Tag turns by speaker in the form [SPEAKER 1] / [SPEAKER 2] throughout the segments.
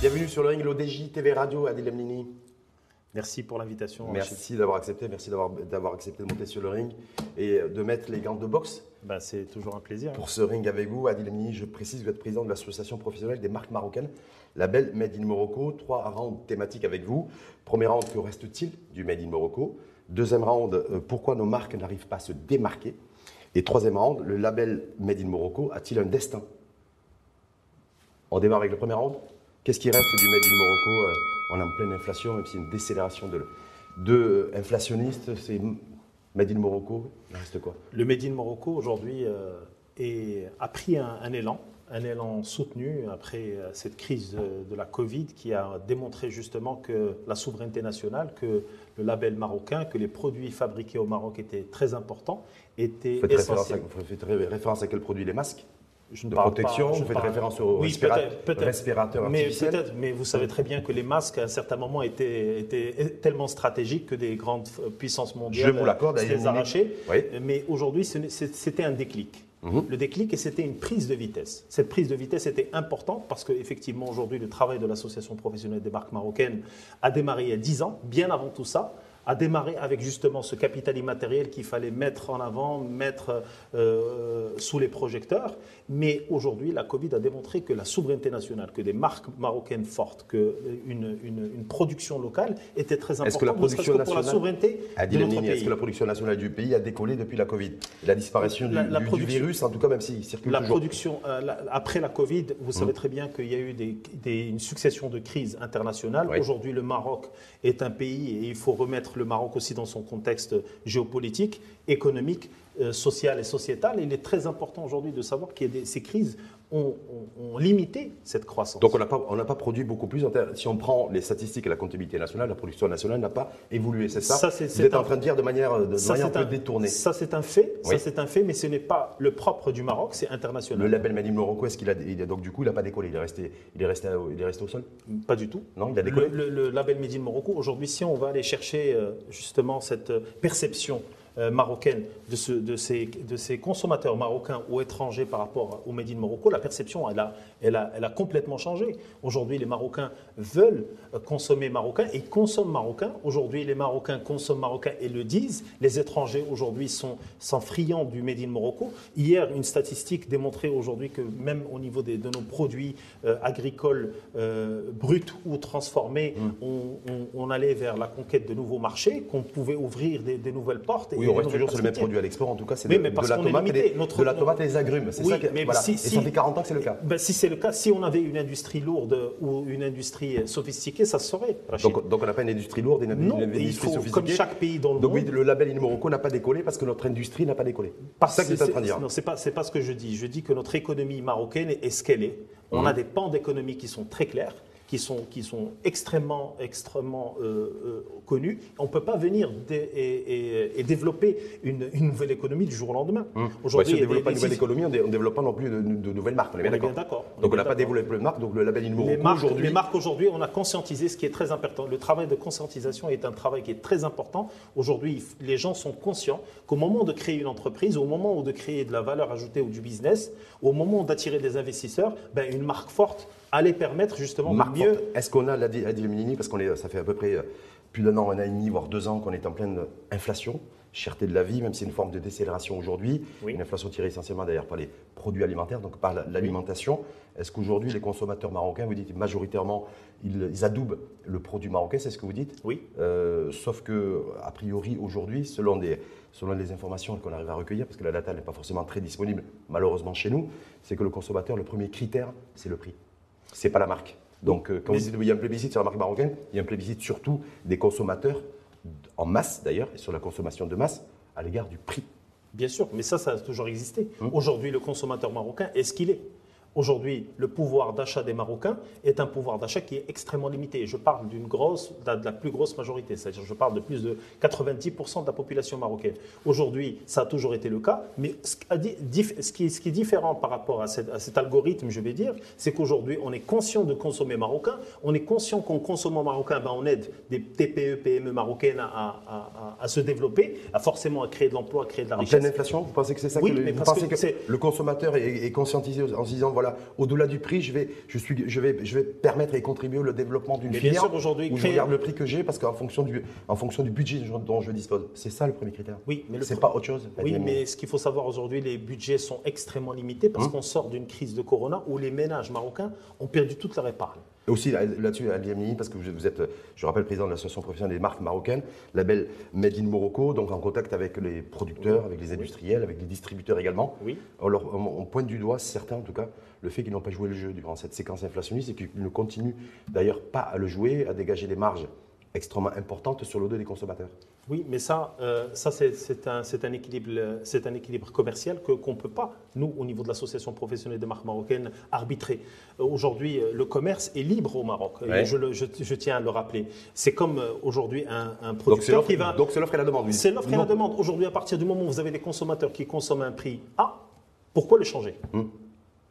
[SPEAKER 1] Bienvenue sur le ring, l'ODJ TV Radio, Adil Amnini.
[SPEAKER 2] Merci pour l'invitation.
[SPEAKER 1] Merci d'avoir accepté, merci d'avoir accepté de monter sur le ring et de mettre les gants de boxe.
[SPEAKER 2] Ben, c'est toujours un plaisir.
[SPEAKER 1] Pour ce ring avec vous, Adil Amnini, je précise que vous êtes président de l'association professionnelle des marques marocaines, la belle Made in Morocco. Trois rounds thématiques avec vous. Premier round, que reste-t-il du Made in Morocco? Deuxième round, euh, pourquoi nos marques n'arrivent pas à se démarquer? Et troisième round, le label Made in Morocco a-t-il un destin? On démarre avec le premier round. Qu'est-ce qui reste du Made in Morocco euh, On est en pleine inflation, même si une décélération de, de euh, inflationniste, c'est Made in Morocco. Il reste quoi?
[SPEAKER 2] Le Made in Morocco aujourd'hui a pris un élan un élan soutenu après euh, cette crise de la Covid qui a démontré justement que la souveraineté nationale, que le label marocain, que les produits fabriqués au Maroc étaient très importants, étaient
[SPEAKER 1] vous faites essentiels. Référence à, vous faites référence à quel produit? Les masques? Je de protection, vous faites référence aux oui, respirateurs
[SPEAKER 2] mais artificiels. Mais vous savez très bien que les masques, à un certain moment, étaient, étaient tellement stratégiques que des grandes puissances mondiales
[SPEAKER 1] je vous l'accorde,
[SPEAKER 2] les arrachaient. Oui. Mais aujourd'hui, c'était un déclic. Mhm. Le déclic, et c'était une prise de vitesse. Cette prise de vitesse était importante parce qu'effectivement, aujourd'hui, le travail de l'Association professionnelle des marques marocaines a démarré il y a 10 ans, bien avant tout ça a démarré avec justement ce capital immatériel qu'il fallait mettre en avant, mettre euh, sous les projecteurs. Mais aujourd'hui, la Covid a démontré que la souveraineté nationale, que des marques marocaines fortes, qu'une une, une, production locale était très importante.
[SPEAKER 1] Est-ce que la production
[SPEAKER 2] nationale, pour la souveraineté
[SPEAKER 1] Est-ce que la production nationale du pays a décollé depuis la Covid? La disparition du, virus, en tout cas, même s'il circule
[SPEAKER 2] la
[SPEAKER 1] toujours.
[SPEAKER 2] Production, euh, après la Covid, vous savez mmh. très bien qu'il y a eu des, une succession de crises internationales. Aujourd'hui, le Maroc est un pays et il faut remettre le Maroc aussi dans son contexte géopolitique, économique, euh, social et sociétal. il est très important aujourd'hui de savoir que ces crises ont, limité cette croissance.
[SPEAKER 1] Donc on n'a pas, pas, produit beaucoup plus. Si on prend les statistiques et la comptabilité nationale, la production nationale n'a pas évolué, c'est ça, ça Vous êtes en train de dire de manière, de manière un peu détournée.
[SPEAKER 2] Ça c'est un fait, ça c'est un fait, mais ce n'est pas le propre du Maroc, c'est international.
[SPEAKER 1] Le label Madim Morocco, est-ce qu'il a, donc du coup il n'a pas décollé, il est resté, il est resté, il est resté au sol?
[SPEAKER 2] Pas du tout.
[SPEAKER 1] Non, il a décollé?
[SPEAKER 2] Le, label Made Morocco, aujourd'hui, si on va aller chercher euh, justement cette perception marocaine de, de, ces, de, ces, consommateurs marocains ou étrangers par rapport au Made in Morocco, la perception, elle a, elle a, elle a complètement changé. Aujourd'hui, les Marocains veulent euh, consommer marocain et consomment marocain. Aujourd'hui, les Marocains consomment marocain et le disent. Les étrangers, aujourd'hui, sont, sont friands du Made in Morocco. Hier, une statistique démontrait aujourd'hui que même au niveau des, de nos produits euh, agricoles bruts ou transformés, mmh. on, on, allait vers la conquête de nouveaux marchés, qu'on pouvait ouvrir des, des nouvelles portes.
[SPEAKER 1] Oui, on reste toujours sur le même produit à l'export, en tout cas, c'est de, la tomate et les, de la tomate et les agrumes. C'est ça mais voilà. et ça fait 40 ans que c'est le cas.
[SPEAKER 2] Ben, si c'est le cas, si on avait une industrie lourde ou une industrie sophistiquée, ça se saurait.
[SPEAKER 1] Donc, donc, on n'a pas une industrie lourde et une,
[SPEAKER 2] non,
[SPEAKER 1] industrie
[SPEAKER 2] faut, sophistiquée. Comme chaque pays dans le
[SPEAKER 1] donc,
[SPEAKER 2] monde.
[SPEAKER 1] Donc oui, le label In Morocco n'a pas décollé parce que notre industrie n'a pas décollé. C'est ça que tu es en train de dire.
[SPEAKER 2] Non, c'est pas, pas ce que je dis. Je dis que notre économie marocaine est ce qu'elle est. On mmh. a des pans d'économie qui sont très clairs qui sont, qui sont extrêmement, extrêmement euh, euh, connus. On ne peut pas venir et, développer une, nouvelle économie du jour au lendemain.
[SPEAKER 1] Hum. Aujourd'hui, si on ne développe pas une nouvelle économie, on ne développe pas non plus de, nouvelles marques.
[SPEAKER 2] On est bien d'accord.
[SPEAKER 1] Donc on n'a pas développé de marque, donc le label
[SPEAKER 2] Inmorocco aujourd'hui. Les marques aujourd'hui, on a conscientisé ce qui est très important. Le travail de conscientisation est un travail qui est très important. Aujourd'hui, les gens sont conscients qu'au moment de créer une entreprise, au moment où de créer de la valeur ajoutée ou du business, au moment d'attirer des investisseurs, ben, une marque forte allait permettre justement de mieux.
[SPEAKER 1] Est-ce qu'on a la Minini parce qu'on est, ça fait à peu près euh, plus d'un an, un an et demi, voire deux ans qu'on est en pleine inflation, cherté de la vie, même si c'est une forme de décélération aujourd'hui, une inflation tirée essentiellement d'ailleurs par les produits alimentaires, donc par l'alimentation. Est-ce qu'aujourd'hui les consommateurs marocains, vous dites majoritairement, ils, adoubent le produit marocain, c'est ce que vous dites?
[SPEAKER 2] Oui.
[SPEAKER 1] Euh, sauf que a priori aujourd'hui, selon des selon les informations qu'on arrive à recueillir, parce que la data n'est pas forcément très disponible malheureusement chez nous, c'est que le consommateur, le premier critère, c'est le prix c'est pas la marque. Donc, euh, quand vous dites qu'il y a un plébiscite sur la marque marocaine, il y a un plébiscite surtout des consommateurs, en masse d'ailleurs, et sur la consommation de masse, à l'égard du prix.
[SPEAKER 2] Bien sûr, mais ça, ça a toujours existé. Hum. Aujourd'hui, le consommateur marocain est ce qu'il est? Aujourd'hui, le pouvoir d'achat des Marocains est un pouvoir d'achat qui est extrêmement limité. Je parle d'une grosse, de la plus grosse majorité, c'est-à-dire je parle de plus de 90% de la population marocaine. Aujourd'hui, ça a toujours été le cas, mais ce qui est, différent par rapport à, cet algorithme, je vais dire, c'est qu'aujourd'hui, on est conscient de consommer marocain, on est conscient qu'en consommant marocain, ben, on aide des TPE, PME marocaines à, se développer, à forcément à créer de l'emploi, à créer de la richesse.
[SPEAKER 1] En pleine inflation, vous pensez que c'est ça
[SPEAKER 2] oui,
[SPEAKER 1] que,
[SPEAKER 2] le,
[SPEAKER 1] vous pensez que, le consommateur est, est conscientisé en se disant voilà, voilà, au-delà du prix, je vais, je suis, je vais, je vais permettre et contribuer au développement d'une
[SPEAKER 2] Mais bien
[SPEAKER 1] filière.
[SPEAKER 2] sûr, aujourd'hui,
[SPEAKER 1] où je regarde le prix que j'ai parce qu'en fonction du, en fonction du budget dont je dispose. C'est ça le premier critère.
[SPEAKER 2] Oui, mais le
[SPEAKER 1] c'est pas autre chose.
[SPEAKER 2] Oui, mais ce qu'il faut savoir aujourd'hui, les budgets sont extrêmement limités
[SPEAKER 1] Hum.
[SPEAKER 2] parce qu'on sort d'une crise de Corona où les ménages marocains ont perdu toute leur épargne.
[SPEAKER 1] Et aussi là- là-dessus, Amini, parce que vous êtes, je rappelle, président de l'association professionnelle des marques marocaines, label Made in Morocco, donc en contact avec les producteurs, avec les industriels, avec les distributeurs également.
[SPEAKER 2] Oui.
[SPEAKER 1] On- on pointe du doigt, certains en tout cas, le fait qu'ils n'ont pas joué le jeu durant cette séquence inflationniste et qu'ils ne continuent d'ailleurs pas à le jouer, à dégager des marges extrêmement importantes sur le dos des consommateurs.
[SPEAKER 2] Oui, mais ça, euh, ça c'est un, équilibre, c'est un équilibre commercial que qu'on ne peut pas, nous, au niveau de l'association professionnelle des marques marocaines, arbitrer. Euh, Aujourd'hui, euh, le commerce est libre au Maroc.
[SPEAKER 1] Ouais.
[SPEAKER 2] je, le- je- je tiens à le rappeler. C'est comme aujourd'hui un, un producteur qui va.
[SPEAKER 1] donc c'est l'offre et la demande. oui.
[SPEAKER 2] C'est l'offre et la demande. Aujourd'hui, à partir du moment où vous avez des consommateurs qui consomment un prix A, pourquoi le changer?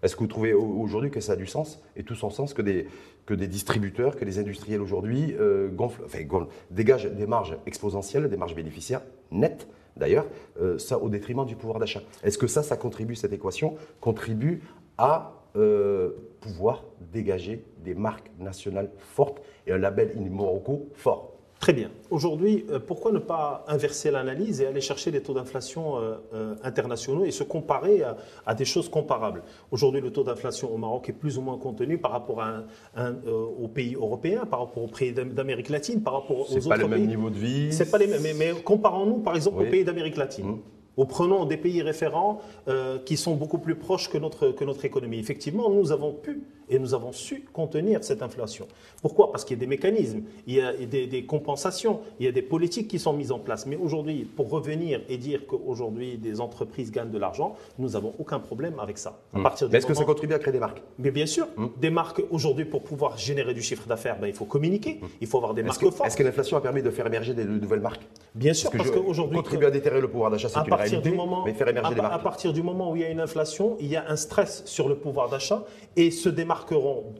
[SPEAKER 1] Est-ce que vous trouvez au- aujourd'hui que ça a du sens et tout son sens que des, distributeurs, que des industriels aujourd'hui euh, gonflent- dégagent des marges exponentielles, des marges bénéficiaires nettes d'ailleurs, euh, ça au détriment du pouvoir d'achat. Est-ce que ça, ça contribue, cette équation, contribue à euh, pouvoir dégager des marques nationales fortes et un label in Morocco fort?
[SPEAKER 2] Très bien. Aujourd'hui, euh, pourquoi ne pas inverser l'analyse et aller chercher les taux d'inflation euh, euh, internationaux et se comparer à, à des choses comparables? Aujourd'hui, le taux d'inflation au Maroc est plus ou moins contenu par rapport à un- un, aux pays européens, par rapport aux pays d'Am- d'Amérique latine, par rapport aux
[SPEAKER 1] C'est
[SPEAKER 2] autres
[SPEAKER 1] pas le
[SPEAKER 2] pays.
[SPEAKER 1] même niveau de vie.
[SPEAKER 2] C'est pas les mêmes. Mais, mais comparons-nous, par exemple,
[SPEAKER 1] Oui.
[SPEAKER 2] aux pays d'Amérique latine.
[SPEAKER 1] Mhm.
[SPEAKER 2] Ou prenons des pays référents euh, qui sont beaucoup plus proches que notre, que notre économie. Effectivement, nous avons pu et nous avons su contenir cette inflation. Pourquoi? Parce qu'il y a des mécanismes, il y a des, des compensations, il y a des politiques qui sont mises en place. Mais aujourd'hui, pour revenir et dire qu'aujourd'hui des entreprises gagnent de l'argent, nous n'avons aucun problème avec ça. À partir
[SPEAKER 1] Hmm. Mais est-ce que ça contribue à créer des marques?
[SPEAKER 2] Mais bien sûr,
[SPEAKER 1] Hmm.
[SPEAKER 2] des marques aujourd'hui pour pouvoir générer du chiffre d'affaires, ben, il faut communiquer, il faut avoir des
[SPEAKER 1] Est-ce
[SPEAKER 2] marques
[SPEAKER 1] que,
[SPEAKER 2] fortes.
[SPEAKER 1] est-ce que l'inflation a permis de faire émerger des, de nouvelles marques?
[SPEAKER 2] Bien sûr,
[SPEAKER 1] Parce
[SPEAKER 2] qu'aujourd'hui,
[SPEAKER 1] contribuer à déterrer le pouvoir d'achat, c'est une
[SPEAKER 2] partir
[SPEAKER 1] réalité,
[SPEAKER 2] du moment,
[SPEAKER 1] mais faire émerger
[SPEAKER 2] à, à partir du moment où il y a une inflation, il y a un stress sur le pouvoir d'achat et se démarqueront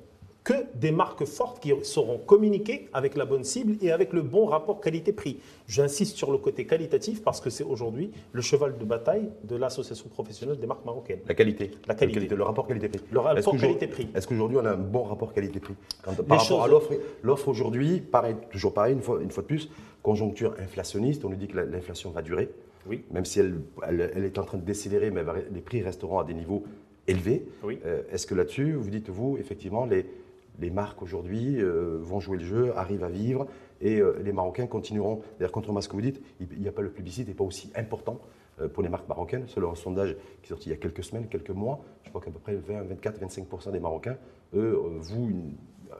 [SPEAKER 2] que des marques fortes qui seront communiquées avec la bonne cible et avec le bon rapport qualité-prix. J'insiste sur le côté qualitatif parce que c'est aujourd'hui le cheval de bataille de l'association professionnelle des marques marocaines.
[SPEAKER 1] La qualité.
[SPEAKER 2] La qualité.
[SPEAKER 1] Le, rapport qualité-prix.
[SPEAKER 2] Le rapport
[SPEAKER 1] Est-ce qu'aujourd'hui-
[SPEAKER 2] qualité-prix.
[SPEAKER 1] Est-ce qu'aujourd'hui, on a un bon rapport qualité-prix? Par rapport
[SPEAKER 2] choses-
[SPEAKER 1] à l'offre, l'offre aujourd'hui, pareil, toujours pareil, une fois, une fois de plus, conjoncture inflationniste, on nous dit que la- l'inflation va durer,
[SPEAKER 2] Oui.
[SPEAKER 1] même si elle, elle, elle est en train de décélérer, mais les prix resteront à des niveaux élevés.
[SPEAKER 2] Oui.
[SPEAKER 1] Euh, Est-ce que là-dessus, vous dites, vous, effectivement, les, les marques aujourd'hui euh, vont jouer le jeu, arrivent à vivre, et euh, les Marocains continueront. D'ailleurs, contrairement à ce que vous dites, il n'y a pas le plébiscite n'est pas aussi important pour les marques marocaines. Selon un sondage qui est sorti il y a quelques semaines, quelques mois, je crois qu'à peu près 20, 24, 25 des Marocains, eux, vouent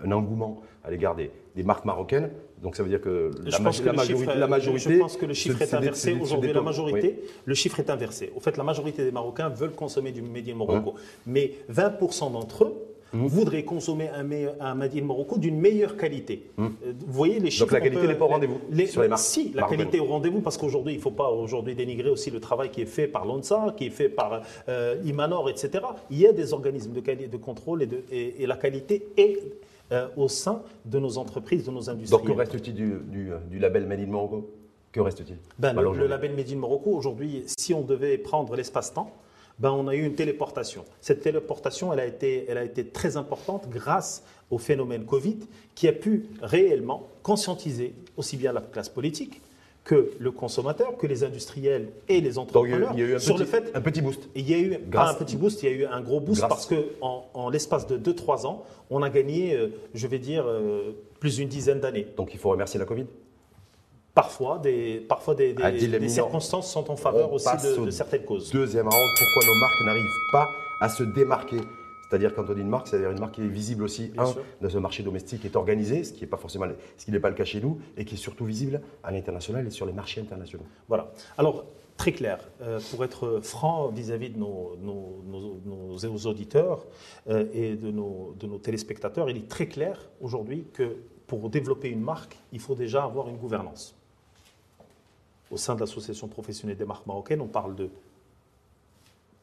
[SPEAKER 1] un engouement à l'égard des, des marques marocaines. Donc ça veut dire que la, ma-
[SPEAKER 2] que
[SPEAKER 1] majorité,
[SPEAKER 2] chiffre-
[SPEAKER 1] la majorité,
[SPEAKER 2] je pense que le chiffre est inversé. Aujourd'hui, la majorité,
[SPEAKER 1] Oui.
[SPEAKER 2] le chiffre est inversé. Au fait, la majorité des Marocains veulent consommer du Made in Morocco. Mais 20% d'entre eux
[SPEAKER 1] Mmh.
[SPEAKER 2] voudraient consommer un, un Morocco d'une meilleure qualité. Euh, Vous voyez les chiffres.
[SPEAKER 1] Mmh. la qualité n'est pas au rendez-vous sur les marques
[SPEAKER 2] Si, la qualité est au rendez-vous parce qu'aujourd'hui, il ne faut pas aujourd'hui dénigrer aussi le travail qui est fait par l'ONSA, qui est fait par euh, Imanor, etc. Il y a des organismes de, contrôle et, de- et- et la qualité est euh, au sein de nos entreprises, de nos industries.
[SPEAKER 1] Donc que reste-t-il du, du- du label Made in Morocco? Que reste-t-il?
[SPEAKER 2] Ben, le, label Made in Morocco, aujourd'hui, si on devait prendre l'espace-temps, ben, on a eu une téléportation. Cette téléportation, elle a, été, elle a été très importante grâce au phénomène Covid, qui a pu réellement conscientiser aussi bien la classe politique que le consommateur, que les industriels et les
[SPEAKER 1] Donc, il y a eu-
[SPEAKER 2] entrepreneurs
[SPEAKER 1] un
[SPEAKER 2] sur
[SPEAKER 1] petit,
[SPEAKER 2] le fait
[SPEAKER 1] un petit boost.
[SPEAKER 2] il y a eu
[SPEAKER 1] Grâce-
[SPEAKER 2] un petit boost, il y a eu un gros boost
[SPEAKER 1] Grâce-
[SPEAKER 2] parce que en, en l'espace de 2-3 ans, on a gagné, euh, je vais dire, euh, plus d'une dizaine d'années.
[SPEAKER 1] Donc il faut remercier la Covid.
[SPEAKER 2] Parfois, des, parfois des, des- circonstances sont en faveur
[SPEAKER 1] On
[SPEAKER 2] aussi de, de certaines causes.
[SPEAKER 1] Deuxième round, pourquoi nos marques n'arrivent pas à se démarquer C'est-à-dire quand on dit une marque, c'est-à-dire une marque qui est visible aussi,
[SPEAKER 2] Bien
[SPEAKER 1] un,
[SPEAKER 2] sûr.
[SPEAKER 1] dans un marché domestique qui est organisé, ce qui n'est pas forcément, ce qui n'est pas le cas chez nous, et qui est surtout visible à l'international et sur les marchés internationaux.
[SPEAKER 2] Voilà. Alors, très clair, euh, pour être franc vis-à-vis de nos, nos- nos- nos auditeurs euh, et de nos téléspectateurs, il est très clair aujourd'hui que pour développer une marque, il faut déjà avoir une gouvernance. Au sein de l'association professionnelle des marques marocaines, on parle de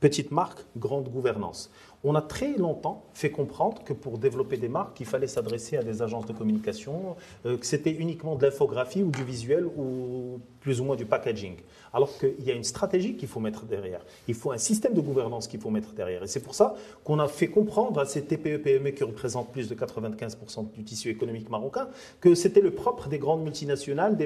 [SPEAKER 2] Petite marque, grande gouvernance. On a très longtemps fait comprendre que pour développer des marques, il fallait s'adresser à des agences de communication, euh, que c'était uniquement de l'infographie ou du visuel ou plus ou moins du packaging. Alors qu'il y a une stratégie qu'il faut mettre derrière. Il faut un système de gouvernance qu'il faut mettre derrière. Et c'est pour ça qu'on a fait comprendre à ces TPE-PME qui représentent plus de 95% du tissu économique marocain que c'était le propre des grandes multinationales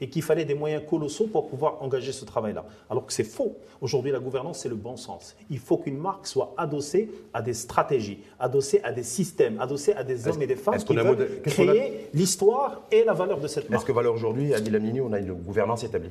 [SPEAKER 2] et qu'il fallait des moyens colossaux pour pouvoir engager ce travail-là. Alors que c'est faux. Aujourd'hui, la gouvernance, c'est le bon sens. Il faut qu'une marque soit adossée à des stratégies, adossée à des systèmes, adossée à des hommes et des femmes qui veulent créer l'histoire et la valeur de cette marque.
[SPEAKER 1] Est-ce que valeur aujourd'hui, à Lamini, on a une gouvernance établie?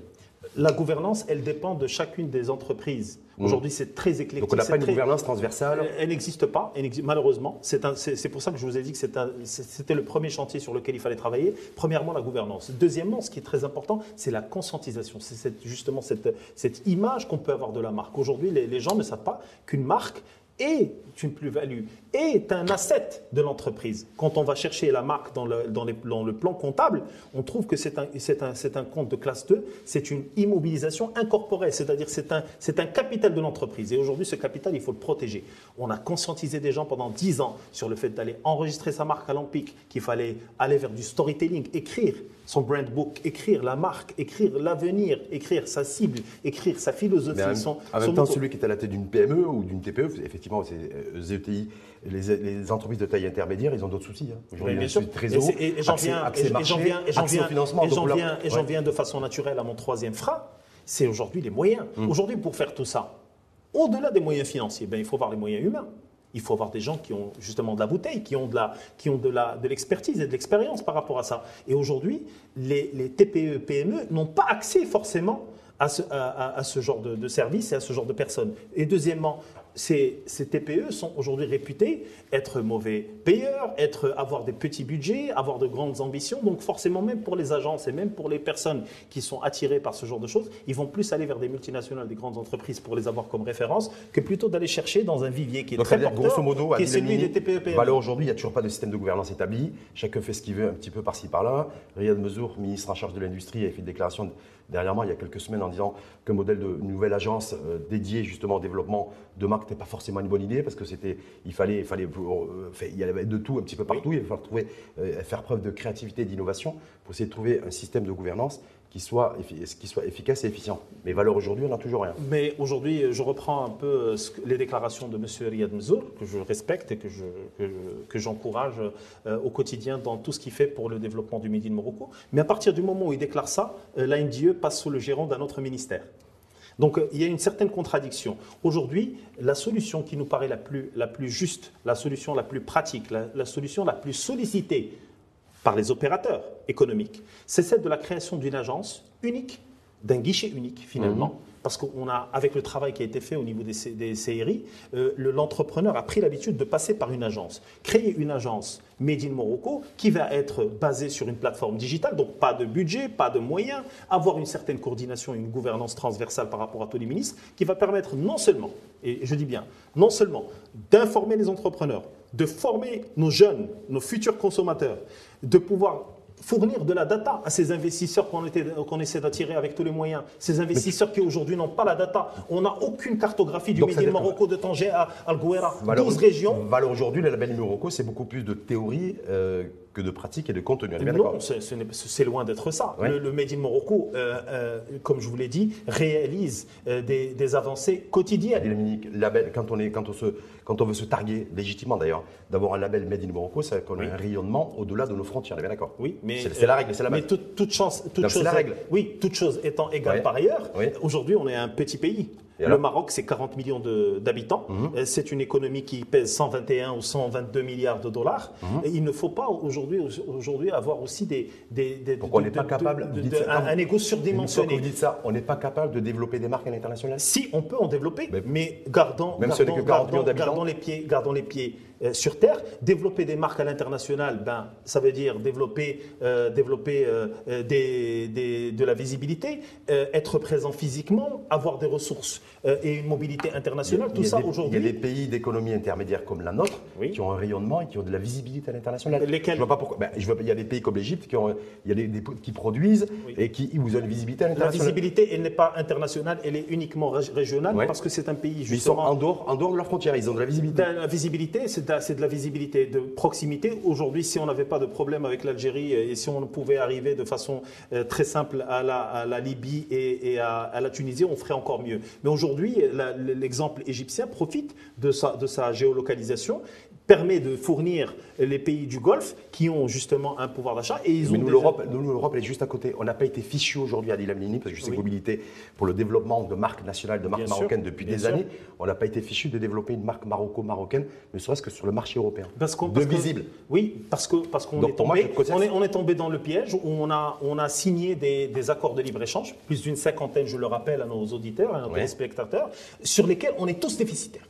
[SPEAKER 2] La gouvernance, elle dépend de chacune des entreprises. Mmh. Aujourd'hui, c'est très éclectique.
[SPEAKER 1] Donc on n'a pas une gouvernance transversale?
[SPEAKER 2] Elle n'existe pas, malheureusement. C'est pour ça que je vous ai dit que c'était le premier chantier sur lequel il fallait travailler. Premièrement, la gouvernance. Deuxièmement, ce qui est très important, c'est la conscientisation. C'est justement cette, cette image qu'on peut avoir de la marque. Aujourd'hui, les, les gens ne savent pas qu'une marque, est une plus-value, est un asset de l'entreprise. Quand on va chercher la marque dans le, plan comptable, on trouve que c'est un, compte de classe 2, c'est une immobilisation incorporée, c'est-à-dire c'est un, capital de l'entreprise. Et aujourd'hui, ce capital, il faut le protéger. On a conscientisé des gens pendant 10 ans sur le fait d'aller enregistrer sa marque à l'Empic, qu'il fallait aller vers du storytelling, écrire son brand book, écrire la marque, écrire l'avenir, écrire sa cible, écrire sa philosophie.
[SPEAKER 1] en, en même temps, celui qui est à la tête d'une PME ou d'une TPE, effectivement, c'est ZETI, euh, les, les, entreprises de taille intermédiaire, ils ont d'autres soucis. Hein.
[SPEAKER 2] Aujourd'hui, bien sûr. Trésor, et, j'en viens, et j'en viens, de façon naturelle à mon troisième frein, c'est aujourd'hui les moyens. Hum. Aujourd'hui, pour faire tout ça, au-delà des moyens financiers, ben, il faut avoir les moyens humains. Il faut avoir des gens qui ont justement de la bouteille, qui ont de l'expertise et de l'expérience par rapport à ça. Et aujourd'hui, les, TPE, PME n'ont pas accès forcément à ce, genre de, de services et à ce genre de personnes. Et deuxièmement, ces, TPE sont aujourd'hui réputés être mauvais payeurs, être, avoir des petits budgets, avoir de grandes ambitions. Donc forcément, même pour les agences et même pour les personnes qui sont attirées par ce genre de choses, ils vont plus aller vers des multinationales, des grandes entreprises pour les avoir comme référence, que plutôt d'aller chercher dans un vivier qui est très porteur, grosso modo, qui est celui des TPE-PME.
[SPEAKER 1] Bah aujourd'hui, il n'y a toujours pas de système de gouvernance établi. Chacun fait ce qu'il veut un petit peu par-ci par-là. Riyad Mezour, ministre en charge de l'industrie, a fait une déclaration derrière moi il y a quelques semaines en disant qu'un modèle de nouvelle agence euh, dédiée justement au développement de marque n'était pas forcément une bonne idée parce que c'était, il fallait, il fallait, euh, il y avait de tout un petit peu partout. Il fallait trouver, euh, faire preuve de créativité, d'innovation pour essayer de trouver un système de gouvernance qui soit, efficace et efficient. Mais valeur aujourd'hui, on n'a toujours rien.
[SPEAKER 2] Mais aujourd'hui, je reprends un peu les déclarations de M. Riyad Mzour, que je respecte et que, je, que, j'encourage au quotidien dans tout ce qu'il fait pour le développement du Made in Morocco. Mais à partir du moment où il déclare ça, l'ANDIE passe sous le gérant d'un autre ministère. Donc euh, il y a une certaine contradiction. Aujourd'hui, la solution qui nous paraît la la plus juste, la solution la plus pratique, la, solution la plus sollicitée par les opérateurs économiques, c'est celle de la création d'une agence unique, d'un guichet unique finalement. Mhm parce qu'on a, avec le travail qui a été fait au niveau des, des CRI, euh, l'entrepreneur a pris l'habitude de passer par une agence. Créer une agence Made in Morocco qui va être basée sur une plateforme digitale, donc pas de budget, pas de moyens, avoir une certaine coordination, une gouvernance transversale par rapport à tous les ministres, qui va permettre non seulement, et je dis bien, non seulement d'informer les entrepreneurs, de former nos jeunes, nos futurs consommateurs, de pouvoir fournir de la data à ces investisseurs qu'on essaie d'attirer avec tous les moyens. Ces investisseurs qui aujourd'hui n'ont pas la data. On n'a aucune cartographie du Midi Morocco de Tanger à Alguera, 12 régions.
[SPEAKER 1] Valeur aujourd'hui, le label Morocco, c'est beaucoup plus de théorie euh, que de pratique et de contenu.
[SPEAKER 2] Non, c'est loin d'être ça. Le, Made in Morocco, euh, euh, comme je vous l'ai dit, réalise des, avancées quotidiennes.
[SPEAKER 1] Dominique, label, quand on, est, quand, on se, quand on veut se targuer, légitimement d'ailleurs, d'avoir un label Made in Morocco, c'est qu'on a un rayonnement au-delà de nos frontières, on est bien d'accord
[SPEAKER 2] Oui, mais
[SPEAKER 1] c'est la règle, c'est la
[SPEAKER 2] base. Mais toute, chance, toute chose, la règle. Oui, toute chose étant égale par ailleurs, aujourd'hui on est un petit pays. Le Maroc, c'est 40 millions d'habitants. Mhm. Euh, c'est une économie qui pèse 121 ou 122 milliards de dollars. Mhm. Et il ne faut pas aujourd'hui aujourd'hui avoir aussi des... des,
[SPEAKER 1] des on n'est pas capable...
[SPEAKER 2] De, un, un, égo surdimensionné.
[SPEAKER 1] vous dites ça, on n'est pas capable de développer des marques à l'international?
[SPEAKER 2] Si, on peut en développer, mais, gardons, gardons, gardons, gardons, les pieds, gardons les pieds euh, sur Terre. Développer des marques à l'international, ben, ça veut dire développer, euh, développer euh, des- des- de la visibilité, être présent physiquement, avoir des ressources et une mobilité internationale. Tout ça
[SPEAKER 1] des- Il y a
[SPEAKER 2] aujourd'hui.
[SPEAKER 1] des pays d'économie intermédiaire comme la nôtre
[SPEAKER 2] Oui.
[SPEAKER 1] qui ont un rayonnement et qui ont de la visibilité à l'international.
[SPEAKER 2] Lesquels?
[SPEAKER 1] Je vois pas pourquoi. Ben, je vois, il y a des pays comme l'Égypte qui, ont- il y a des, des- qui produisent
[SPEAKER 2] Oui.
[SPEAKER 1] et qui vous ont une visibilité à
[SPEAKER 2] La
[SPEAKER 1] l'international.
[SPEAKER 2] visibilité, elle n'est pas internationale, elle est uniquement rég- régionale
[SPEAKER 1] Ouais.
[SPEAKER 2] parce que c'est un pays
[SPEAKER 1] Mais ils sont
[SPEAKER 2] justement.
[SPEAKER 1] en dehors, en dehors de leurs frontières. Ils ont de la visibilité.
[SPEAKER 2] Ben, La visibilité, c'est la- c'est de la visibilité de proximité. Aujourd'hui, si on n'avait pas de problème avec l'Algérie euh, et si on pouvait arriver de façon euh, très simple à la, Libye et, à, la Tunisie, on ferait encore mieux. Mais aujourd'hui, l'exemple égyptien profite de sa géolocalisation permet de fournir les pays du Golfe qui ont justement un pouvoir d'achat et ils ont
[SPEAKER 1] Mais nous,
[SPEAKER 2] déjà-
[SPEAKER 1] l'Europe, nous, l'Europe, elle est juste à côté. On n'a pas été fichu aujourd'hui à Adil Amlini, parce que je sais
[SPEAKER 2] Oui.
[SPEAKER 1] que militez pour le développement de marques nationales, de marques
[SPEAKER 2] Bien sûr,
[SPEAKER 1] marocaines depuis des
[SPEAKER 2] sûr.
[SPEAKER 1] années. On n'a pas été fichu de développer une marque maroco-marocaine, ne serait-ce que sur le marché européen.
[SPEAKER 2] Parce qu'on,
[SPEAKER 1] de visible.
[SPEAKER 2] oui, parce que parce qu'on est
[SPEAKER 1] moi,
[SPEAKER 2] tombé, on est, on est tombé dans le piège où on a on a signé des, des accords de libre échange, plus d'une cinquantaine, je le rappelle à nos auditeurs, à nos
[SPEAKER 1] Ouais.
[SPEAKER 2] téléspectateurs, sur lesquels on est tous déficitaires.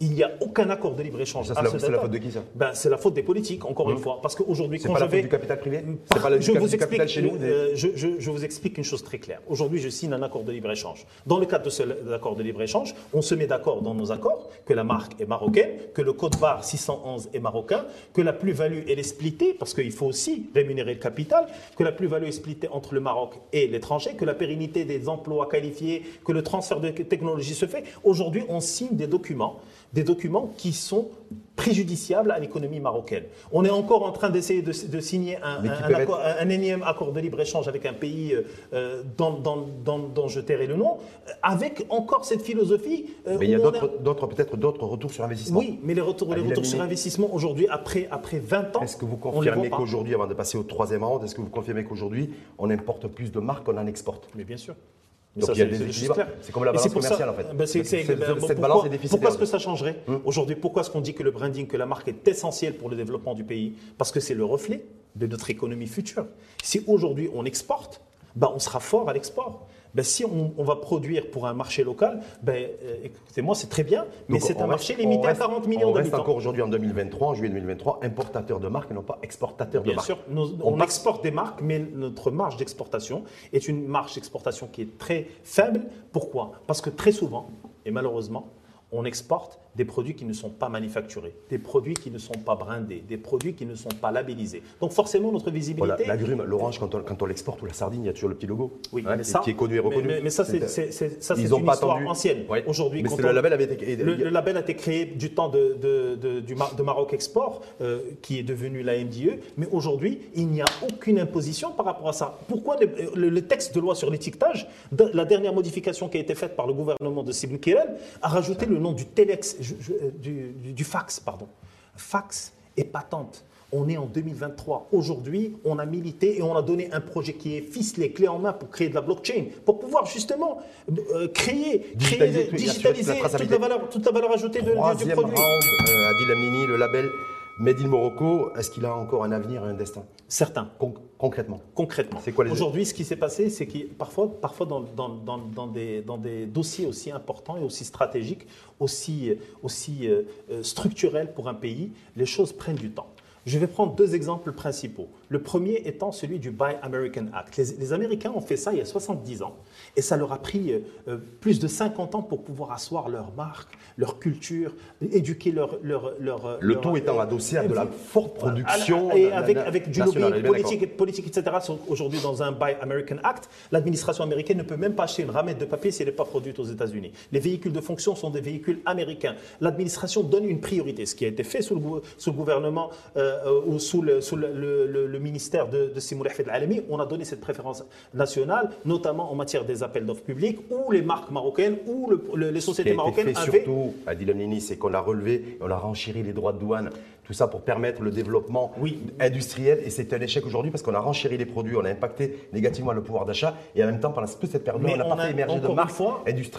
[SPEAKER 2] Il n'y a aucun accord de libre échange.
[SPEAKER 1] Mhm. Ça, c'est la-
[SPEAKER 2] ce
[SPEAKER 1] la faute de qui, ça
[SPEAKER 2] ben, C'est la faute des politiques, encore une fois. Parce qu'aujourd'hui, quand
[SPEAKER 1] pas
[SPEAKER 2] je
[SPEAKER 1] la faute
[SPEAKER 2] vais.
[SPEAKER 1] du capital privé C'est pas la
[SPEAKER 2] je
[SPEAKER 1] du
[SPEAKER 2] vous
[SPEAKER 1] capital
[SPEAKER 2] explique,
[SPEAKER 1] chez nous
[SPEAKER 2] euh, je, je- je vous explique une chose très claire. Aujourd'hui, je signe un accord de libre-échange. Dans le cadre de cet accord de libre-échange, on se met d'accord dans nos accords que la marque est marocaine, que le code barre 611 est marocain, que la plus-value elle est splittée, parce qu'il faut aussi rémunérer le capital, que la plus-value est splittée entre le Maroc et l'étranger, que la pérennité des emplois qualifiés, que le transfert de technologie se fait. Aujourd'hui, on signe des documents, des documents qui sont préjudiciables à l'économie marocaine. On est encore en train d'essayer de, de signer un, accord- un énième accord de libre-échange avec un pays euh, euh, dont, dont- dont- dont je tairai le nom, avec encore cette philosophie. euh,
[SPEAKER 1] Mais il y a d'autres, peut-être d'autres retours sur investissement.
[SPEAKER 2] Oui, mais les retours, les retours sur investissement aujourd'hui, après, après 20 ans,
[SPEAKER 1] Est-ce que vous confirmez qu'aujourd'hui, avant de passer au troisième round, est-ce que vous confirmez qu'aujourd'hui, on importe plus de marques qu'on en exporte?
[SPEAKER 2] Mais bien sûr.
[SPEAKER 1] Donc
[SPEAKER 2] ça,
[SPEAKER 1] il y a
[SPEAKER 2] c'est-
[SPEAKER 1] des
[SPEAKER 2] c'est
[SPEAKER 1] équilibres. comme la balance
[SPEAKER 2] ça-
[SPEAKER 1] commerciale, en fait.
[SPEAKER 2] ben,
[SPEAKER 1] Cette-
[SPEAKER 2] ben, pourquoi-
[SPEAKER 1] balance est déficitaire.
[SPEAKER 2] Pourquoi est-ce que ça changerait Aujourd'hui, pourquoi est-ce qu'on dit que le branding, que la marque est essentielle pour le développement du pays? Parce que c'est le reflet de notre économie future. Si aujourd'hui on exporte, ben, on sera fort à l'export. Ben, si on, on va produire pour un marché local, ben, euh, écoutez-moi, c'est très bien, mais c'est un marché limité
[SPEAKER 1] reste-
[SPEAKER 2] à 40 millions
[SPEAKER 1] On reste
[SPEAKER 2] d'habitants.
[SPEAKER 1] encore aujourd'hui en 2023, en juillet 2023, importateur de marques et non pas exportateur de
[SPEAKER 2] Bien
[SPEAKER 1] marques.
[SPEAKER 2] sûr, nous-
[SPEAKER 1] On
[SPEAKER 2] exporte des marques, mais notre marge d'exportation est une marge d'exportation qui est très faible. Pourquoi? Parce que très souvent, et malheureusement, on exporte des produits qui ne sont pas manufacturés, des produits qui ne sont pas brandés, des produits qui ne sont pas labellisés. Donc forcément, notre visibilité...
[SPEAKER 1] l'agrume, l'orange, quand on, quand on l'exporte, ou la sardine, il y a toujours le petit logo.
[SPEAKER 2] Oui,
[SPEAKER 1] hein,
[SPEAKER 2] mais ça,
[SPEAKER 1] qui est connu et reconnu.
[SPEAKER 2] Mais, mais ça, c'est ça, une
[SPEAKER 1] pas
[SPEAKER 2] histoire
[SPEAKER 1] attendu.
[SPEAKER 2] ancienne.
[SPEAKER 1] Ouais.
[SPEAKER 2] Aujourd'hui,
[SPEAKER 1] le label avait été.
[SPEAKER 2] le, le label a été créé du temps de, de- de- du Mar- de Maroc Export, euh, qui est devenu la MDE, mais aujourd'hui, il n'y a aucune imposition par rapport à ça. Pourquoi le, le- le texte de loi sur l'étiquetage, la dernière modification qui a été faite par le gouvernement de Sibn Kirel, a rajouté le nom du telex, je- je- euh, du, fax, pardon. Fax et patente. On est en 2023. Aujourd'hui, on a milité et on a donné un projet qui est ficelé, clé en main pour créer de la blockchain, pour pouvoir justement euh, créer, créer,
[SPEAKER 1] Digitaliser tout, assurer
[SPEAKER 2] digitaliser
[SPEAKER 1] toute la
[SPEAKER 2] valeur, toute la valeur ajoutée de- du- produit.
[SPEAKER 1] round, euh, Adil Amnini, le label Made in Morocco, est-ce qu'il a encore un avenir et un destin?
[SPEAKER 2] Certains,
[SPEAKER 1] Con- Concrètement.
[SPEAKER 2] concrètement.
[SPEAKER 1] C'est quoi les-
[SPEAKER 2] Aujourd'hui, ce qui s'est passé, c'est que parfois, parfois dans, dans- dans- dans des, dans des dossiers aussi importants et aussi stratégiques, aussi, aussi euh, euh, structurels pour un pays, les choses prennent du temps. Je vais prendre deux exemples principaux. Le premier étant celui du Buy American Act. Les, les Américains ont fait ça il y a 70 ans et ça leur a pris euh, euh, plus de 50 ans pour pouvoir asseoir leur marque, leur culture, éduquer leur... leur, leur
[SPEAKER 1] Le
[SPEAKER 2] leur-
[SPEAKER 1] tout étant adossé à de la forte production.
[SPEAKER 2] et
[SPEAKER 1] na-
[SPEAKER 2] avec, du lobbying politique, politique, etc. aujourd'hui dans un Buy American Act. L'administration américaine ne peut même pas acheter une ramette de papier si elle n'est pas produite aux États-Unis. Les véhicules de fonction sont des véhicules américains. L'administration donne une priorité, ce qui a été fait sous le, gou- sous le gouvernement euh, euh, ou sous le, sous le, le- le- le ministère de, de Simoun Hafid Al-Alami. On a donné cette préférence nationale, notamment en matière des appels d'offres publics, où les marques marocaines, ou le- le- les
[SPEAKER 1] Ce qui a
[SPEAKER 2] sociétés
[SPEAKER 1] été
[SPEAKER 2] marocaines
[SPEAKER 1] fait
[SPEAKER 2] avaient
[SPEAKER 1] surtout, Adil Amnini, c'est qu'on a relevé on a renchéri les droits de douane. Tout ça pour permettre le développement
[SPEAKER 2] Oui.
[SPEAKER 1] industriel. Et c'est un échec aujourd'hui parce qu'on a renchéri les produits, on a impacté négativement le pouvoir d'achat. Et en même temps, pendant toute cette période, on n'a pas fait émerger de marques
[SPEAKER 2] encore une fois,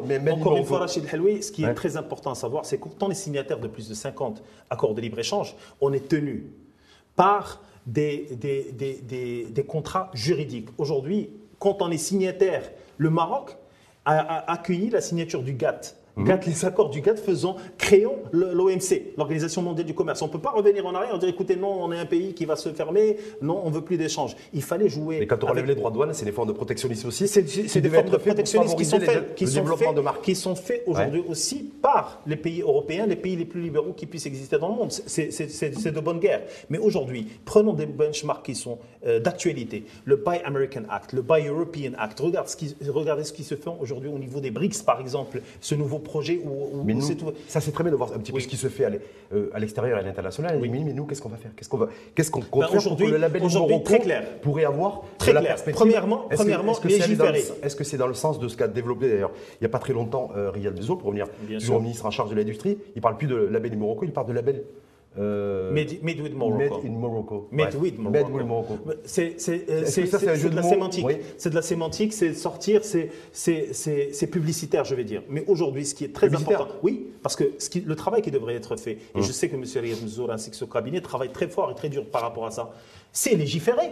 [SPEAKER 2] Rachid-
[SPEAKER 1] mais
[SPEAKER 2] encore une fois, Rachid ce qui
[SPEAKER 1] Ouais.
[SPEAKER 2] est très important à savoir, c'est que quand on est signataire de plus de 50 accords de libre-échange, on est tenu par des, des, des- des- des contrats juridiques. Aujourd'hui, quand on est signataire, le Maroc a, a accueilli la signature du GATT Mhm. GATT, les accords du GATT faisant, créons l'OMC, l'Organisation mondiale du commerce. On ne peut pas revenir en arrière et dire écoutez, non, on est un pays qui va se fermer, non, on ne veut plus d'échanges. Il fallait jouer.
[SPEAKER 1] Mais quand on relève les droits de douane, c'est des formes de protectionnisme aussi.
[SPEAKER 2] C'est des formes de protectionnisme qui sont faits, qui sont qui sont faits aujourd'hui aussi par les pays européens, les pays les plus libéraux qui puissent exister dans le monde. C'est de bonne guerre. Mais aujourd'hui, prenons des benchmarks qui sont euh, d'actualité. Le Buy American Act, le Buy European Act. Regardez ce qui, regardez ce qui se fait aujourd'hui au niveau des BRICS, par exemple, ce nouveau projet où,
[SPEAKER 1] mais ça c'est très bien de voir un petit peu ce qui se fait à euh, l'extérieur et à l'international. Oui. Mais, nous, qu'est-ce qu'on va faire? Qu'est-ce qu'on va, qu'est-ce qu'on ben
[SPEAKER 2] pour que le label aujourd'hui très clair
[SPEAKER 1] pourrait avoir
[SPEAKER 2] très clair. Premièrement, est-ce premièrement,
[SPEAKER 1] que, est-ce que c'est dans, le sens de ce qu'a développé d'ailleurs il n'y a pas très longtemps euh, Riyad Bezo pour revenir toujours ministre en charge de l'industrie. Il parle plus de label du Morocco, il parle de label
[SPEAKER 2] euh, made, with Morocco.
[SPEAKER 1] Made in Morocco.
[SPEAKER 2] Made with Morocco. C'est de la sémantique. C'est de la sémantique, c'est sortir, c'est publicitaire, je vais dire. Mais aujourd'hui, ce qui est très important, oui, parce que ce qui, le travail qui devrait être fait, et hum. je sais que M. Riyad Mzour ainsi que ce cabinet travaillent très fort et très dur par rapport à ça, c'est légiférer.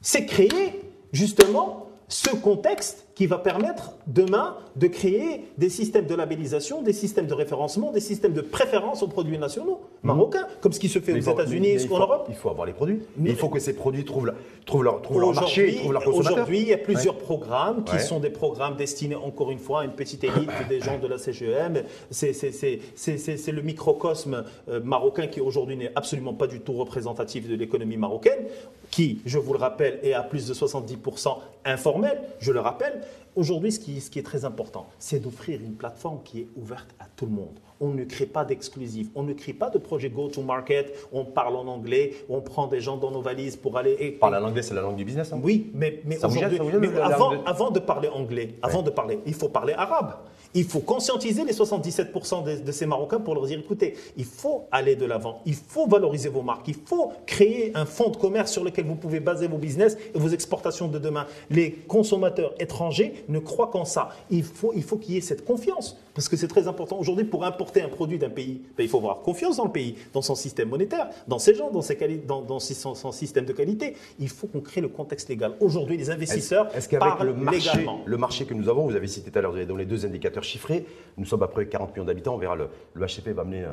[SPEAKER 2] C'est créer, justement, ce contexte qui va permettre demain de créer des systèmes de labellisation, des systèmes de référencement, des systèmes de préférence aux produits nationaux marocains, comme ce qui se fait aux États-Unis et en Europe.
[SPEAKER 1] Il faut avoir les produits. il faut que ces produits trouvent, trouvent, leur, trouvent leur, marché, trouvent leur consommateur.
[SPEAKER 2] Aujourd'hui, il y a plusieurs programmes qui sont des programmes destinés, encore une fois, à une petite élite des gens de la CGM. C'est le microcosme euh, marocain qui aujourd'hui n'est absolument pas du tout représentatif de l'économie marocaine, qui, je vous le rappelle, est à plus de 70% informel, je le rappelle. Aujourd'hui, ce qui, ce qui est très important, c'est d'offrir une plateforme qui est ouverte à tout le monde. On ne crée pas d'exclusifs, on ne crée pas de projet go-to-market, on parle en anglais, on prend des gens dans nos valises pour aller... Et,
[SPEAKER 1] Parler en anglais, c'est la langue du business. Hein
[SPEAKER 2] oui, mais, mais aujourd'hui, avant, avant, de parler anglais, avant de parler, il faut parler arabe. Il faut conscientiser les 77% de, ces Marocains pour leur dire, écoutez, il faut aller de l'avant, il faut valoriser vos marques, il faut créer un fonds de commerce sur lequel vous pouvez baser vos business et vos exportations de demain. Les consommateurs étrangers ne croient qu'en ça. Il faut qu'il faut y ait cette confiance, parce que c'est très important. Aujourd'hui, pour importer un produit d'un pays, ben, il faut avoir confiance dans le pays, dans son système monétaire, dans ses gens, dans, ses dans, dans son, système de qualité. Il faut qu'on crée le contexte légal. Aujourd'hui, les investisseurs est-ce, qu'avec le
[SPEAKER 1] marché, le marché que nous avons, vous avez cité tout à l'heure dans les deux indicateurs chiffrés. Nous sommes à peu près 40 millions d'habitants. On verra, le, le HCP va mener,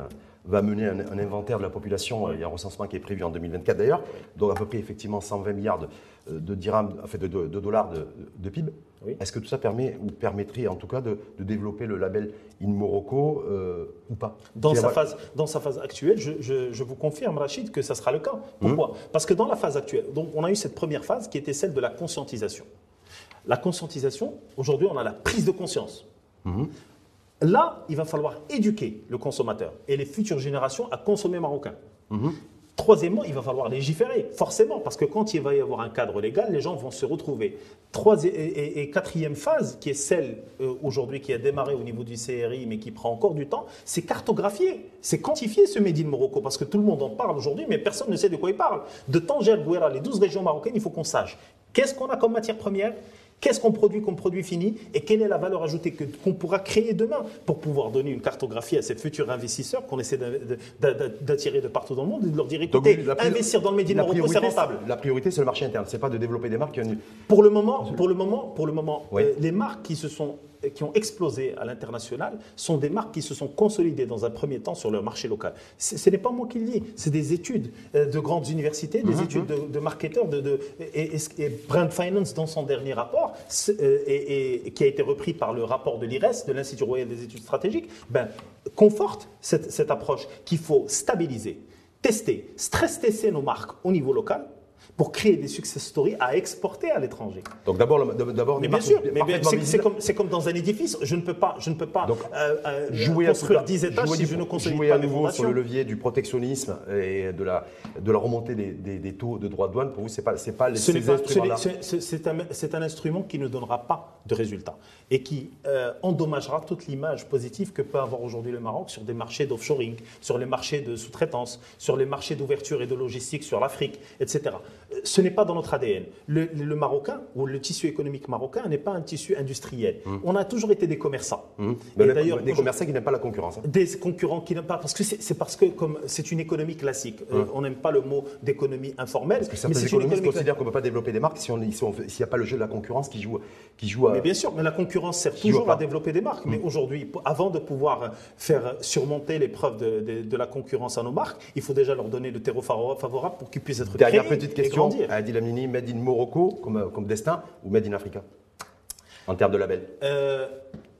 [SPEAKER 1] va mener un, inventaire de la population. Il y a un recensement qui est prévu en 2024 d'ailleurs. Donc à peu près effectivement 120 milliards de, de dirhams, de, de, dollars de, PIB. Est-ce que tout ça permet ou permettrait en tout cas de, développer le label In Morocco euh, ou pas?
[SPEAKER 2] Dans sa, phase, dans sa phase actuelle, je, vous confirme, Rachid, que ça sera le cas. Pourquoi? Hum. Parce que dans la phase actuelle, donc on a eu cette première phase qui était celle de la conscientisation. La conscientisation, aujourd'hui, on a la prise de conscience. Mhm. Là, il va falloir éduquer le consommateur et les futures générations à consommer marocain. Mhm. Troisièmement, il va falloir légiférer, forcément, parce que quand il va y avoir un cadre légal, les gens vont se retrouver. Troisième, et, quatrième phase, qui est celle euh, aujourd'hui qui a démarré au niveau du CRI, mais qui prend encore du temps, c'est cartographier, c'est quantifier ce Made in Morocco, parce que tout le monde en parle aujourd'hui, mais personne ne sait de quoi il parle. De Tanger, Gouera, les 12 régions marocaines, il faut qu'on sache qu'est-ce qu'on a comme matière première, Qu'est-ce qu'on produit comme produit fini et quelle est la valeur ajoutée qu'on pourra créer demain pour pouvoir donner une cartographie à ces futurs investisseurs qu'on essaie d'attirer de partout dans le monde et de leur dire écoutez, investir dans le Made in c'est rentable.
[SPEAKER 1] La priorité, c'est le marché interne, c'est pas de développer des marques.
[SPEAKER 2] Pour le moment, pour le moment, pour le moment, euh, les marques qui se sont qui ont explosé à l'international sont des marques qui se sont consolidées dans un premier temps sur leur marché local. Ce n'est pas moi qui le dis, c'est des études euh, de grandes universités, des mhm. études de, marketeurs, de, et, Brand Finance dans son dernier rapport, euh, et, qui a été repris par le rapport de l'IRES, de l'Institut royal des études stratégiques, ben, conforte cette, cette approche qu'il faut stabiliser, tester, stress tester nos marques au niveau local pour créer des success stories à exporter à l'étranger.
[SPEAKER 1] Donc d'abord, d'abord,
[SPEAKER 2] mais bien sûr, mais c'est comme, comme, dans un édifice. Je ne peux pas, je ne peux pas Donc, euh, euh, jouer construire 10 étages si je ne consolide jouer à nouveau
[SPEAKER 1] sur le levier du protectionnisme et de la, de la remontée des, des, taux de droits de douane. Pour vous, c'est pas, c'est pas.
[SPEAKER 2] C'est un, un, instrument qui ne donnera pas de résultats et qui euh, endommagera toute l'image positive que peut avoir aujourd'hui le Maroc sur des marchés d'offshoring, sur les marchés de sous-traitance, sur les marchés d'ouverture et de logistique sur l'Afrique, etc. ce n'est pas dans notre ADN. Le, le Marocain ou le tissu économique marocain n'est pas un tissu industriel. On a toujours été des commerçants.
[SPEAKER 1] Mmh.
[SPEAKER 2] Et
[SPEAKER 1] Mais
[SPEAKER 2] d'ailleurs,
[SPEAKER 1] des commerçants qui n'aiment pas la concurrence. hein.
[SPEAKER 2] des concurrents qui n'aiment pas, parce que c'est parce que comme c'est une économie classique, Euh, on n'aime pas le mot d'économie informelle,
[SPEAKER 1] Parce que
[SPEAKER 2] mais
[SPEAKER 1] certains
[SPEAKER 2] c'est une
[SPEAKER 1] économistes
[SPEAKER 2] économie
[SPEAKER 1] considèrent qu'on ne peut pas développer des marques si on- si on- s'il n'y a pas le jeu de la concurrence qui joue, qui joue à.
[SPEAKER 2] Mais bien sûr, mais la concurrence sert toujours à
[SPEAKER 1] pas.
[SPEAKER 2] développer des marques. Mais aujourd'hui, avant de pouvoir faire surmonter l'épreuve de, de- de la concurrence à nos marques, il faut déjà leur donner le terreau favo- favorable pour qu'ils puissent être
[SPEAKER 1] Dernière
[SPEAKER 2] créés
[SPEAKER 1] petite
[SPEAKER 2] et
[SPEAKER 1] question.
[SPEAKER 2] grandir.
[SPEAKER 1] Adil Amini, Made in Morocco comme, comme destin ou Made in Africa En termes de label.
[SPEAKER 2] Euh,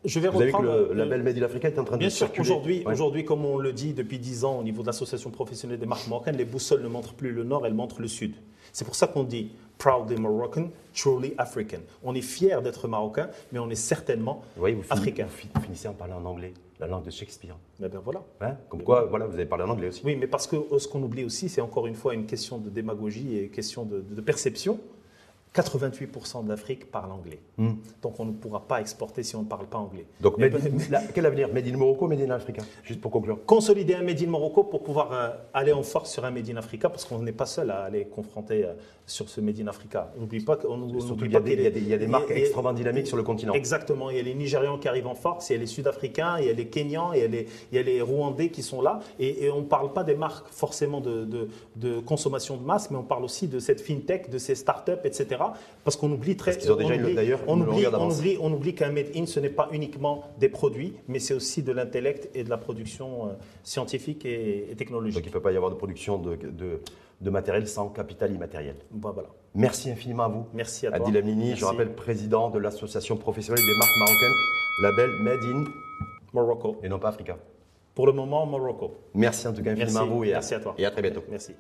[SPEAKER 2] je vais
[SPEAKER 1] Vous avez vu que le
[SPEAKER 2] euh,
[SPEAKER 1] label Made in Africa est en train
[SPEAKER 2] Bien
[SPEAKER 1] de
[SPEAKER 2] sûr,
[SPEAKER 1] circuler.
[SPEAKER 2] aujourd'hui,
[SPEAKER 1] Ouais.
[SPEAKER 2] aujourd'hui, comme on le dit depuis 10 ans au niveau de l'association professionnelle des marques marocaines, les boussoles ne montrent plus le nord, elles montrent le sud. C'est pour ça qu'on dit proudly Moroccan, truly African. On est fier d'être marocain, mais on est certainement
[SPEAKER 1] Vous voyez, vous, finissez-
[SPEAKER 2] africain.
[SPEAKER 1] vous fi- finissez en parlant en anglais, la langue de Shakespeare.
[SPEAKER 2] Eh ben voilà.
[SPEAKER 1] Hein Comme quoi, voilà, vous avez parlé en anglais aussi.
[SPEAKER 2] Oui, mais parce que euh, ce qu'on oublie aussi, c'est encore une fois une question de démagogie et une question de, de perception. 88% de l'Afrique parle anglais. Donc on ne pourra pas exporter si on ne parle pas anglais.
[SPEAKER 1] Hmm. Donc,
[SPEAKER 2] Mais-
[SPEAKER 1] la- quel avenir? Made in Morocco, Made in Africa Juste pour conclure.
[SPEAKER 2] consolider un Made in Morocco pour pouvoir euh, aller en force sur un Made in Africa, parce qu'on n'est pas seul à aller confronter euh, sur ce Made in Africa. N'oublie pas qu'on
[SPEAKER 1] il y a des,
[SPEAKER 2] qu'il
[SPEAKER 1] il y a des- il y a des marques extrêmement dynamiques sur le continent.
[SPEAKER 2] Exactement. Il y a les Nigérians qui arrivent en force, il y a les Sud-Africains, il y a les Kenyans, il y a les, il y a les Rwandais qui sont là. Et, et on ne parle pas des marques forcément de, de- de consommation de masse, mais on parle aussi de cette fintech, de ces startups, etc. Parce qu'on oublie très.
[SPEAKER 1] Parce qu'ils ont déjà
[SPEAKER 2] on
[SPEAKER 1] une-
[SPEAKER 2] oublie-
[SPEAKER 1] d'ailleurs
[SPEAKER 2] on oublie, on oublie, on oublie qu'un made in, ce n'est pas uniquement des produits, mais c'est aussi de l'intellect et de la production euh, scientifique et, et technologique.
[SPEAKER 1] Donc, il ne peut pas y avoir de production de, de- de matériel sans capital immatériel.
[SPEAKER 2] Voilà.
[SPEAKER 1] Merci infiniment à vous.
[SPEAKER 2] Merci à toi.
[SPEAKER 1] Adil Amini, je rappelle, président de l'association professionnelle des marques marocaines, label Made in
[SPEAKER 2] Morocco.
[SPEAKER 1] et non pas Africa.
[SPEAKER 2] Pour le moment, Morocco.
[SPEAKER 1] Merci en tout cas infiniment
[SPEAKER 2] Merci.
[SPEAKER 1] à vous et à,
[SPEAKER 2] Merci à toi.
[SPEAKER 1] et à très bientôt.
[SPEAKER 2] Merci.